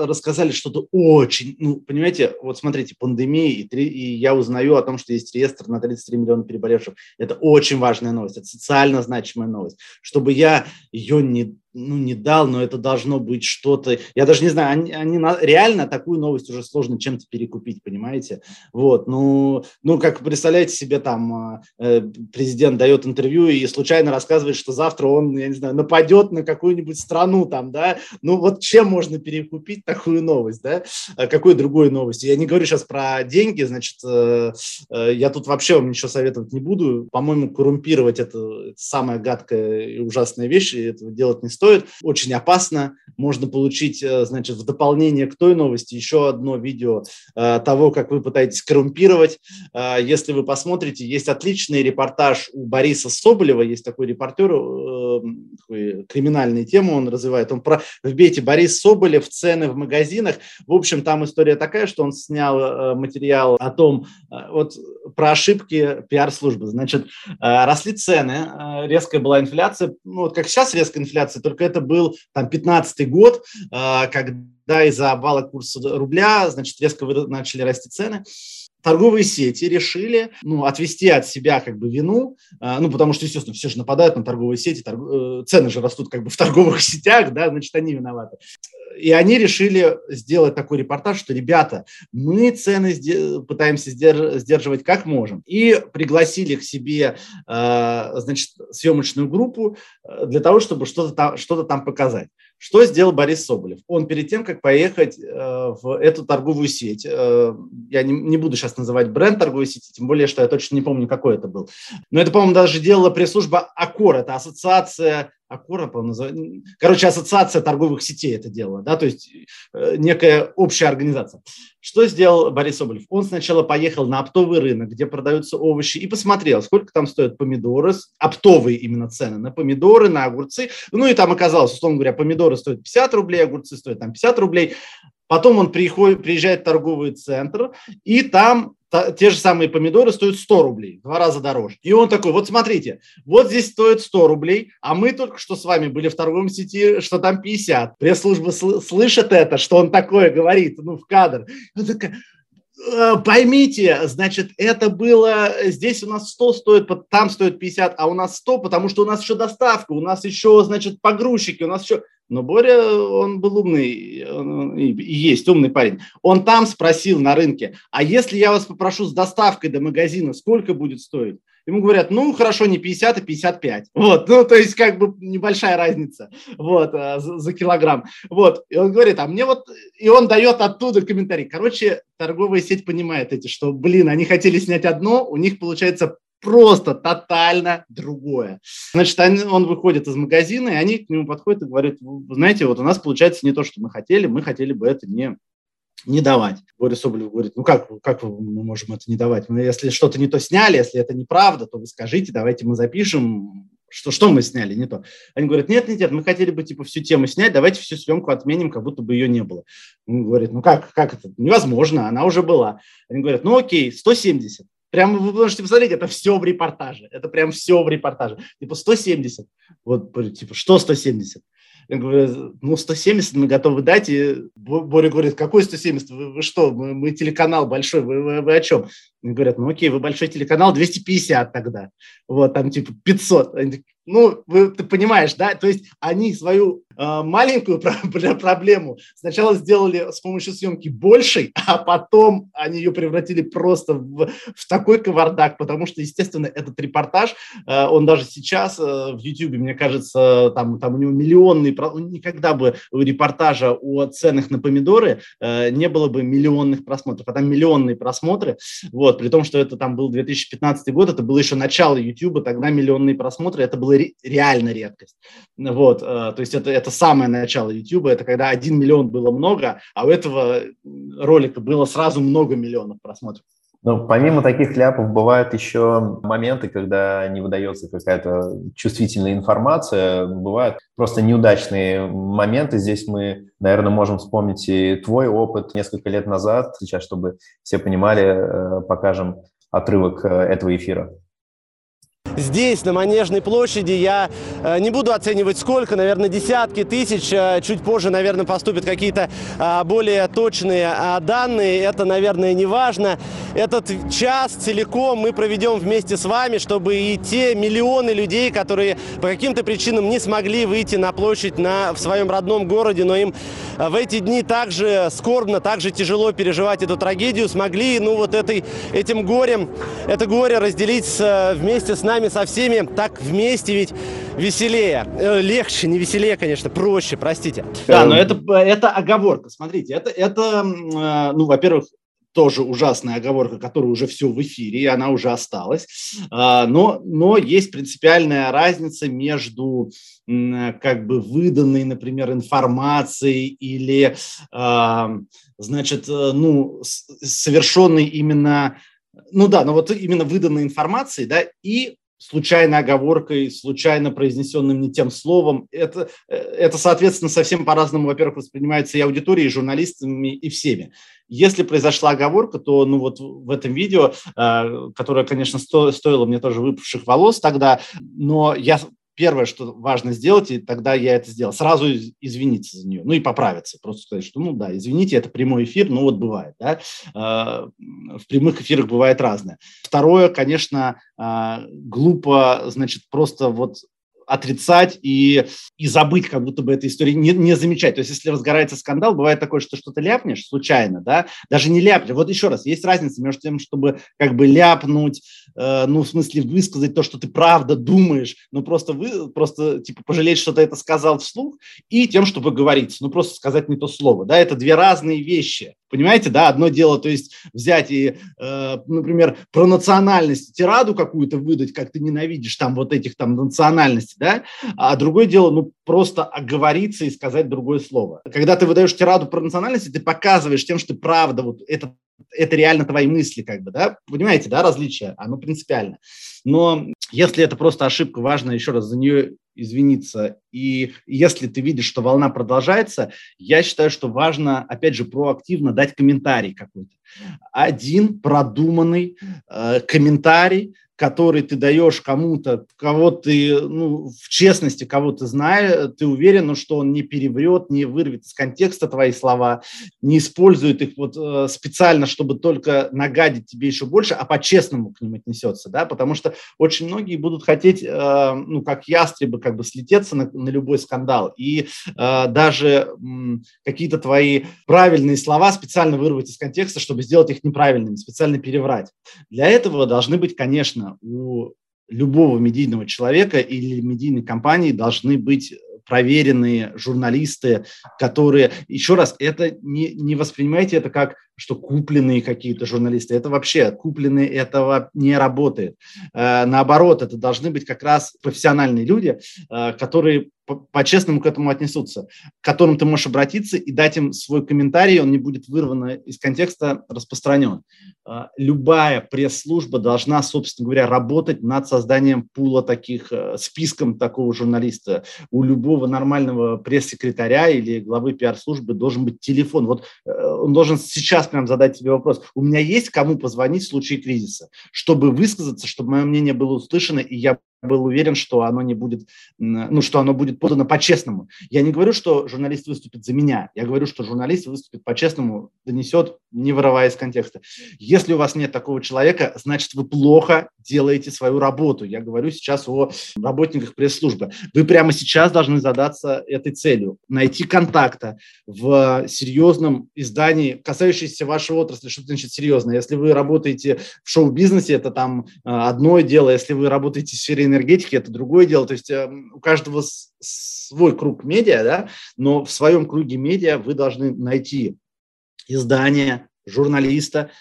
C: рассказали что-то очень, ну, понимаете, вот смотрите, пандемия, и, три, и я узнаю о том, что есть реестр на 33 миллиона переболевших, это очень важная новость, это социально значимая новость. Чтобы я ее не ну, не дал, но это должно быть что-то. Я даже не знаю, они, они реально такую новость уже сложно чем-то перекупить, понимаете? Вот, ну, ну, как представляете себе, там а, э, президент дает интервью и случайно рассказывает, что завтра он, я не знаю, нападет на какую-нибудь страну там, да? Ну, вот чем можно перекупить такую новость, да? А какой другой новости? Я не говорю сейчас про деньги, значит, э, э, я тут вообще вам ничего советовать не буду. По-моему, коррумпировать это, это самая гадкая и ужасная вещь, и этого делать не стоит очень опасно. Можно получить, э, значит, в дополнение к той новости еще одно видео э, того, как вы пытаетесь коррумпировать. Э, если вы посмотрите, есть отличный репортаж у Бориса Соболева, есть такой репортер, такой, криминальную тему он развивает. Он про, вбейте Борис Соболев, цены в магазинах. В общем, там история такая, что он снял материал о том, вот про ошибки пиар-службы. Значит, росли цены, резкая была инфляция. Ну, вот как сейчас резкая инфляция, только это был там 15 год, а, когда из-за обвала курса рубля, значит, резко начали расти цены торговые сети решили ну, отвести от себя как бы вину, а, ну, потому что, естественно, все же нападают на торговые сети, торг... Э, цены же растут как бы в торговых сетях, да, значит, они виноваты. И они решили сделать такой репортаж, что, ребята, мы цены пытаемся сдерживать как можем. И пригласили к себе, а, значит, съемочную группу э, для того, чтобы что-то там, что там показать. Что сделал Борис Соболев? Он перед тем, как поехать э, в эту торговую сеть, э, я не, не буду сейчас называть бренд торговой сети, тем более, что я точно не помню, какой это был. Но это, по-моему, даже делала пресс-служба АКОР, это ассоциация Акора, по-моему, Короче, ассоциация торговых сетей это делала, да, то есть э, некая общая организация. Что сделал Борис Соболев? Он сначала поехал на оптовый рынок, где продаются овощи, и посмотрел, сколько там стоят помидоры, оптовые именно цены на помидоры, на огурцы. Ну и там оказалось, условно говоря, помидоры стоят 50 рублей, огурцы стоят там 50 рублей. Потом он приходит, приезжает в торговый центр, и там те же самые помидоры стоят 100 рублей, в два раза дороже. И он такой, вот смотрите, вот здесь стоит 100 рублей, а мы только что с вами были в торговом сети, что там 50. Пресс-служба слышит это, что он такое говорит, ну, в кадр. Он такой, «Э, поймите, значит, это было, здесь у нас 100 стоит, там стоит 50, а у нас 100, потому что у нас еще доставка, у нас еще, значит, погрузчики, у нас еще... Но Боря, он был умный, и есть умный парень. Он там спросил на рынке, а если я вас попрошу с доставкой до магазина, сколько будет стоить? Ему говорят, ну, хорошо, не 50, а 55. Вот, ну, то есть, как бы небольшая разница, вот, а, за, за килограмм. Вот, и он говорит, а мне вот, и он дает оттуда комментарий. Короче, торговая сеть понимает эти, что, блин, они хотели снять одно, у них получается просто тотально другое. Значит, он, он выходит из магазина, и они к нему подходят и говорят, знаете, вот у нас получается не то, что мы хотели, мы хотели бы это не не давать. Боря Соболев говорит, ну как, как мы можем это не давать? Мы, если что-то не то сняли, если это неправда, то вы скажите, давайте мы запишем, что, что мы сняли, не то. Они говорят, нет, нет, нет, мы хотели бы типа всю тему снять, давайте всю съемку отменим, как будто бы ее не было. Он говорит, ну как, как это? Невозможно, она уже была. Они говорят, ну окей, 170. Прямо вы можете посмотреть, это все в репортаже. Это прям все в репортаже. Типа 170. Вот, типа, что 170? Я говорю, ну, 170 мы готовы дать. И Боря говорит, какой 170? Вы, вы что, мы, мы телеканал большой, вы, вы, вы о чем? Они говорят, ну, окей, вы большой телеканал, 250 тогда. Вот, там типа 500. Они, ну, вы, ты понимаешь, да? То есть они свою э, маленькую проблему сначала сделали с помощью съемки большей, а потом они ее превратили просто в, в такой кавардак, потому что, естественно, этот репортаж, э, он даже сейчас э, в YouTube, мне кажется, там, там у него миллионный, никогда бы у репортажа о ценах на помидоры э, не было бы миллионных просмотров, а там миллионные просмотры, вот, при том, что это там был 2015 год, это было еще начало YouTube, тогда миллионные просмотры, это было реально редкость. Вот, э, то есть это, это самое начало YouTube, это когда один миллион было много, а у этого ролика было сразу много миллионов просмотров.
B: Ну, помимо таких ляпов бывают еще моменты, когда не выдается какая-то чувствительная информация, бывают просто неудачные моменты. Здесь мы, наверное, можем вспомнить и твой опыт несколько лет назад. Сейчас, чтобы все понимали, э, покажем отрывок э, этого эфира
D: здесь, на Манежной площади, я э, не буду оценивать сколько, наверное, десятки тысяч. Э, чуть позже, наверное, поступят какие-то э, более точные данные. Это, наверное, не важно. Этот час целиком мы проведем вместе с вами, чтобы и те миллионы людей, которые по каким-то причинам не смогли выйти на площадь на, в своем родном городе, но им в эти дни также скорбно, также тяжело переживать эту трагедию, смогли, ну, вот этой, этим горем, это горе разделить вместе с нами, со всеми, так вместе ведь веселее. Э, легче, не веселее, конечно, проще, простите.
C: Да, но это, это оговорка. Смотрите, это, это э, ну, во-первых, тоже ужасная оговорка, которая уже все в эфире, и она уже осталась. А, но, но есть принципиальная разница между как бы выданной, например, информацией или, а, значит, э, ну, совершенной именно ну да, но вот именно выданной информацией, да, и случайной оговоркой, случайно произнесенным не тем словом. Это, э, это соответственно, совсем по-разному, во-первых, воспринимается и аудиторией, и журналистами, и всеми. Если произошла оговорка, то ну вот в этом видео, э, которое, конечно, сто, стоило мне тоже выпавших волос тогда, но я первое, что важно сделать, и тогда я это сделал, сразу извиниться за нее, ну и поправиться, просто сказать, что, ну да, извините, это прямой эфир, ну вот бывает, да, а, в прямых эфирах бывает разное. Второе, конечно, а, глупо, значит, просто вот отрицать и, и забыть, как будто бы этой истории не, не замечать. То есть, если разгорается скандал, бывает такое, что что-то ляпнешь случайно, да, даже не ляпнешь. Вот еще раз, есть разница между тем, чтобы как бы ляпнуть, э, ну, в смысле высказать то, что ты правда думаешь, ну, просто, вы, просто типа пожалеть, что ты это сказал вслух, и тем, чтобы говорить, ну, просто сказать не то слово, да, это две разные вещи. Понимаете, да, одно дело, то есть взять и, э, например, про национальность тираду какую-то выдать, как ты ненавидишь там вот этих там национальностей, да, а другое дело, ну, просто оговориться и сказать другое слово. Когда ты выдаешь тираду про национальности, ты показываешь тем, что ты правда, вот это, это реально твои мысли, как бы, да, понимаете, да, различие, оно принципиально. Но если это просто ошибка, важно еще раз за нее извиниться. И если ты видишь, что волна продолжается, я считаю, что важно, опять же, проактивно дать комментарий какой-то. Один продуманный э, комментарий, который ты даешь кому-то, кого ты, ну, в честности, кого ты знаешь, ты уверен, что он не переврет, не вырвет из контекста твои слова, не использует их вот э, специально, чтобы только нагадить тебе еще больше, а по-честному к ним отнесется, да, потому что очень многие будут хотеть, э, ну, как ястребы, как бы слететься на, на любой скандал, и э, даже какие-то твои правильные слова специально вырвать из контекста, чтобы сделать их неправильными, специально переврать. Для этого должны быть, конечно, у любого медийного человека или медийной компании должны быть проверенные журналисты, которые, еще раз, это не, не воспринимайте это как, что купленные какие-то журналисты. Это вообще, купленные этого не работает. Э, наоборот, это должны быть как раз профессиональные люди, э, которые по-честному к этому отнесутся, к которым ты можешь обратиться и дать им свой комментарий, он не будет вырван из контекста, распространен. А, любая пресс-служба должна, собственно говоря, работать над созданием пула таких, э, списком такого журналиста. У любого нормального пресс-секретаря или главы пиар-службы должен быть телефон. Вот э, он должен сейчас прям задать себе вопрос. У меня есть кому позвонить в случае кризиса, чтобы высказаться, чтобы мое мнение было услышано, и я был уверен, что оно не будет, ну, что оно будет подано по-честному. Я не говорю, что журналист выступит за меня. Я говорю, что журналист выступит по-честному, донесет, не вырывая из контекста. Если у вас нет такого человека, значит, вы плохо делаете свою работу. Я говорю сейчас о работниках пресс-службы. Вы прямо сейчас должны задаться этой целью. Найти контакта в серьезном издании, касающемся вашей отрасли. Что значит серьезно? Если вы работаете в шоу-бизнесе, это там а, одно дело. Если вы работаете в сфере энергетики, это другое дело. То есть эм, у каждого свой круг медиа, да, но в своем круге медиа вы должны найти издание, журналиста,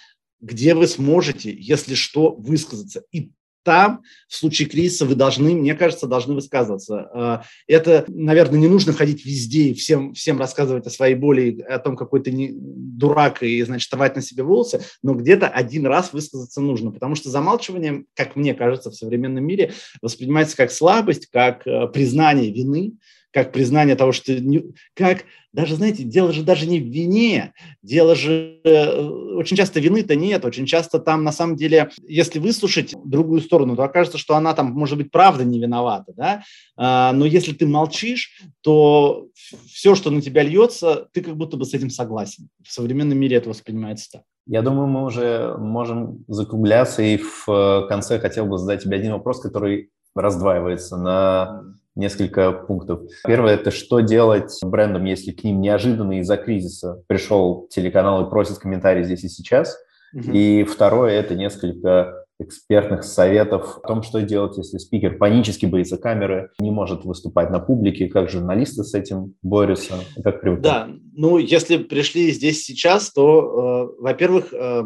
C: где вы сможете, если что, высказаться. И там, в случае кризиса, вы должны, мне кажется, должны высказываться. Э, это, наверное, не нужно ходить везде и всем, всем рассказывать о своей боли, о том, какой ты не, дурак и, значит, рвать на себе волосы, но где-то один раз высказаться нужно, потому что замалчивание, как мне кажется, в современном мире воспринимается как слабость, как э, признание вины, как признание того, что не, как даже, знаете, дело же даже не в вине, дело же э, очень часто вины-то нет, очень часто там на самом деле, если выслушать другую сторону, то окажется, что она там, может быть, правда не виновата, да, а, но если ты молчишь, то все, что на тебя льется, ты как будто бы с этим согласен. В современном мире это воспринимается так.
B: Я думаю, мы уже можем закругляться, и в конце хотел бы задать тебе один вопрос, который раздваивается на несколько пунктов. Первое – это что делать брендом, если к ним неожиданно из-за кризиса пришел телеканал и просит комментарий здесь и сейчас. Угу. И второе – это несколько экспертных советов о том, что делать, если спикер панически боится камеры, не может выступать на публике, как журналисты с этим борются, как привыкают.
C: Да, ну если пришли здесь сейчас, то, э, во-первых, Э,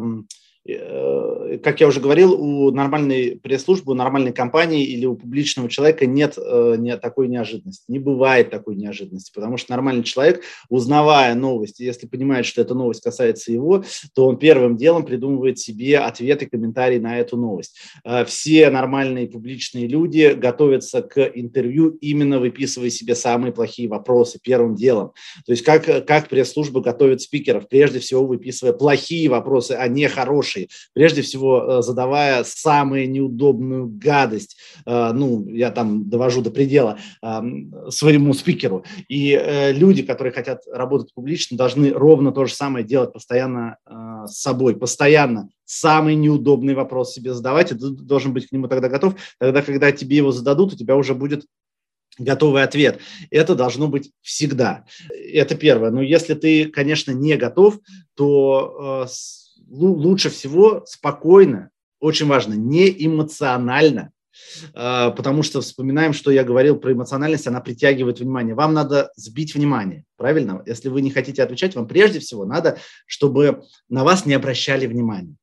C: как я уже говорил, у нормальной пресс-службы, у нормальной компании или у публичного человека нет э, не такой неожиданности, не бывает такой неожиданности, потому что нормальный человек, узнавая новости, если понимает, что эта новость касается его, то он первым делом придумывает себе ответы, комментарии на эту новость. Э, все нормальные публичные люди готовятся к интервью, именно выписывая себе самые плохие вопросы первым делом. То есть как, как пресс-служба готовит спикеров, прежде всего выписывая плохие вопросы, а не хорошие хороший, прежде всего задавая самую неудобную гадость, ну, я там довожу до предела своему спикеру. И люди, которые хотят работать публично, должны ровно то же самое делать постоянно с собой, постоянно самый неудобный вопрос себе задавать, и ты должен быть к нему тогда готов. Тогда, когда тебе его зададут, у тебя уже будет готовый ответ. Это должно быть всегда. Это первое. Но если ты, конечно, не готов, то э, лучше всего спокойно, очень важно, не эмоционально, э, потому что вспоминаем, что я говорил про эмоциональность, она притягивает внимание. Вам надо сбить внимание, правильно? Если вы не хотите отвечать, вам прежде всего надо, чтобы на вас не обращали внимания.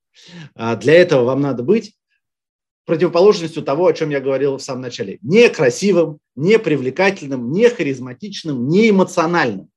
C: А для этого вам надо быть противоположностью того, о чем я говорил в самом начале. Не красивым, не привлекательным, не харизматичным, не эмоциональным.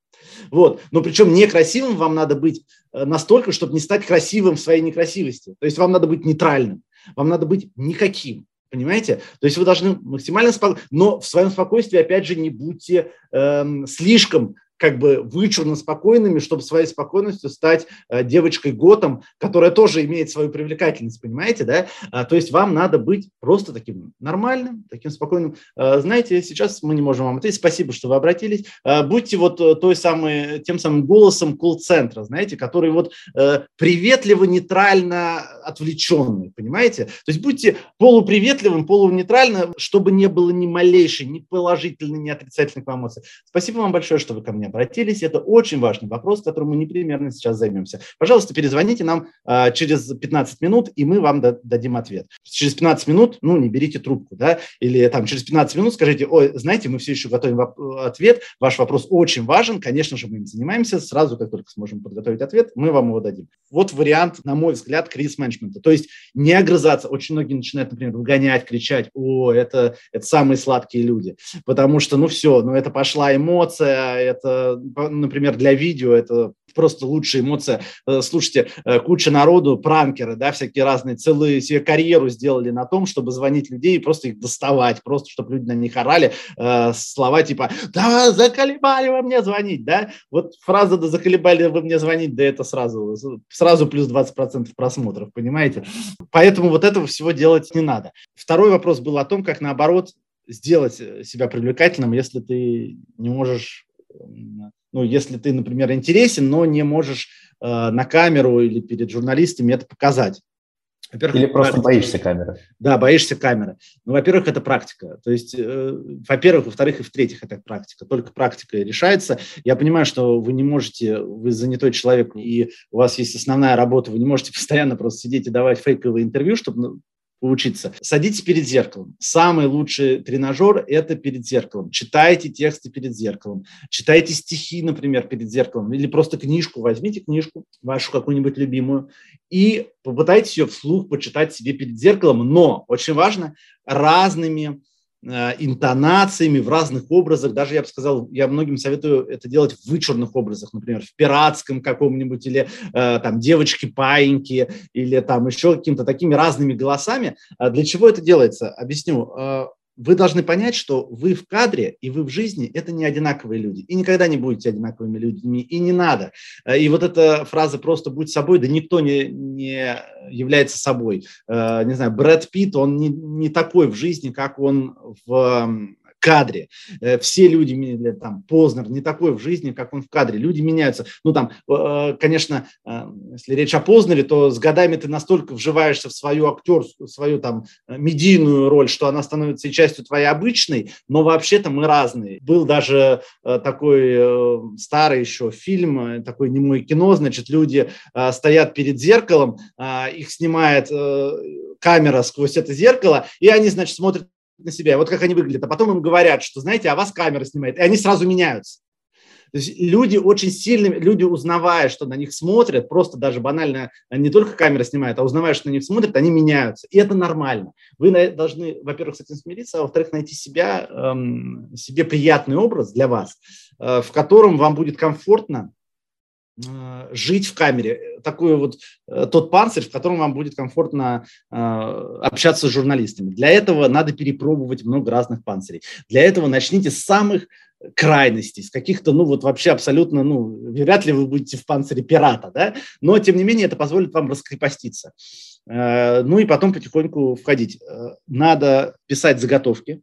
C: Вот. Но причем некрасивым вам надо быть э, настолько, чтобы не стать красивым в своей некрасивости. То есть вам надо быть нейтральным, вам надо быть никаким. Понимаете? То есть вы должны максимально спокойно, но в своем спокойствии, опять же, не будьте эм, слишком как бы вычурно спокойными, чтобы своей спокойностью стать э, девочкой Готом, которая тоже имеет свою привлекательность, понимаете, да? А, то есть вам надо быть просто таким нормальным, таким спокойным. А, знаете, сейчас мы не можем вам ответить. Спасибо, что вы обратились. А, будьте вот э, той самой, тем самым голосом колл-центра, знаете, который вот э, приветливо, нейтрально отвлеченный, понимаете? То есть будьте полуприветливым, полунейтральным, чтобы не было ни малейшей, ни положительной, ни отрицательной эмоций. Спасибо вам большое, что вы ко мне обратились. Это очень важный вопрос, которым мы непременно сейчас займемся. Пожалуйста, перезвоните нам а, через 15 минут, и мы вам дадим ответ. Через 15 минут, ну, не берите трубку, да, или там через 15 минут скажите, ой, знаете, мы все еще готовим ответ, ваш вопрос очень важен, конечно же, мы им занимаемся, сразу, как только сможем подготовить ответ, мы вам его дадим. Вот вариант, на мой взгляд, кризис-менеджмента. То есть не огрызаться. Очень многие начинают, например, выгонять, кричать, о, это, это самые сладкие люди, потому что, ну, все, ну, это пошла эмоция, это например, для видео это просто лучшая эмоция. Э, слушайте, э, куча народу, пранкеры, да, всякие разные, целые себе карьеру сделали на том, чтобы звонить людей и просто их доставать, просто чтобы люди на них орали э, слова типа «Да, заколебали вы мне звонить», да, вот фраза «Да заколебали вы мне звонить», да это сразу, сразу плюс 20% просмотров, понимаете? Поэтому вот этого всего делать не надо. Второй вопрос был о том, как наоборот сделать себя привлекательным, если ты не можешь ну, если ты, например, интересен, но не можешь э, на камеру или перед журналистами это показать.
B: Во-первых, Или просто практика. боишься камеры.
C: Да, боишься камеры. Ну, во-первых, это практика. То есть, э, во-первых, во-вторых, и в-третьих, это практика. Только практика решается. Я понимаю, что вы не можете, вы занятой человек, и у вас есть основная работа, вы не можете постоянно просто сидеть и давать фейковые интервью, чтобы поучиться. Садитесь перед зеркалом. Самый лучший тренажер – это перед зеркалом. Читайте тексты перед зеркалом. Читайте стихи, например, перед зеркалом. Или просто книжку. Возьмите книжку, вашу какую-нибудь любимую, и попытайтесь ее вслух почитать себе перед зеркалом. Но, очень важно, разными интонациями, в разных образах. Даже я бы сказал, я многим советую это делать в вычурных образах, например, в пиратском каком-нибудь, или э, там девочки-паиньки, или там еще какими-то такими разными голосами. А для чего это делается? Объясню. Вы должны понять, что вы в кадре и вы в жизни – это не одинаковые люди. И никогда не будете одинаковыми людьми, и не надо. Э, и вот эта фраза «просто будь собой», да никто не, не является собой. Э, не знаю, Брэд Питт, он не, не такой в жизни, как он в кадре. Э, все люди, там, Познер не такой в жизни, как он в кадре. Люди меняются. Ну, там, э, конечно, э, если речь о Познере, то с годами ты настолько вживаешься в свою актерскую, свою там медийную роль, что она становится и частью твоей обычной, но вообще-то мы разные. Был даже такой старый еще фильм, такой немое кино, значит, люди стоят перед зеркалом, их снимает камера сквозь это зеркало, и они, значит, смотрят на себя, вот как они выглядят, а потом им говорят, что, знаете, а вас камера снимает, и они сразу меняются. То есть люди очень сильно, люди узнавая, что на них смотрят, просто даже банально не только камера снимает, а узнавая, что на них смотрят, они меняются. И это нормально. Вы должны, во-первых, с этим смириться, а во-вторых, найти себя, эм, себе приятный образ для вас, э, в котором вам будет комфортно жить в камере, такой вот э, тот панцирь, в котором вам будет комфортно э, общаться с журналистами. Для этого надо перепробовать много разных панцирей. Для этого начните с самых крайностей, с каких-то, ну, вот вообще абсолютно, ну, вряд ли вы будете в панцире пирата, да, но, тем не менее, это позволит вам раскрепоститься. Э, ну и потом потихоньку входить. Э, надо писать заготовки,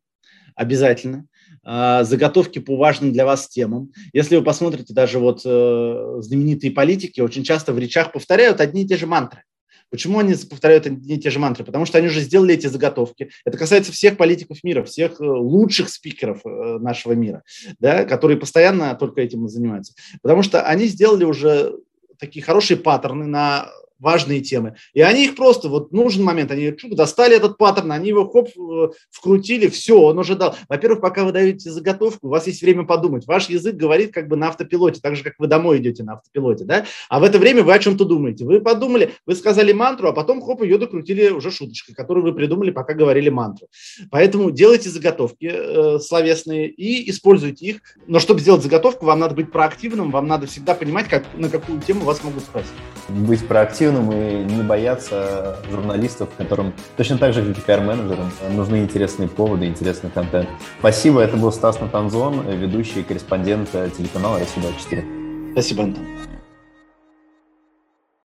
C: обязательно. Э, заготовки по важным для вас темам. Если вы посмотрите даже вот знаменитые политики, очень часто в речах повторяют одни и те же мантры. Почему они повторяют одни и те же мантры? Потому что они уже сделали эти заготовки. Это касается всех политиков мира, всех лучших спикеров нашего мира, да, которые постоянно только этим занимаются. Потому что они сделали уже такие хорошие паттерны на важные темы. И они их просто, вот нужен момент, они чук, достали этот паттерн, они его хоп, э, вкрутили, все, он уже дал. Во-первых, пока вы даете заготовку, у вас есть время подумать. Ваш язык говорит как бы на автопилоте, так же, как вы домой идете на автопилоте, да? А в это время вы о чем-то думаете. Вы подумали, вы сказали мантру, а потом хоп, ее докрутили уже шуточкой, которую вы придумали, пока говорили мантру. Поэтому делайте заготовки э, словесные и используйте их. Но чтобы сделать заготовку, вам надо быть проактивным, вам надо всегда понимать, как, на какую тему вас могут спросить.
B: Быть проактивным эффективным и не бояться журналистов, которым точно так же, как и пиар-менеджерам, нужны интересные поводы, интересный контент. Спасибо, это был Стас Натанзон, ведущий корреспондент телеканала «Россия-24».
C: Спасибо, Антон.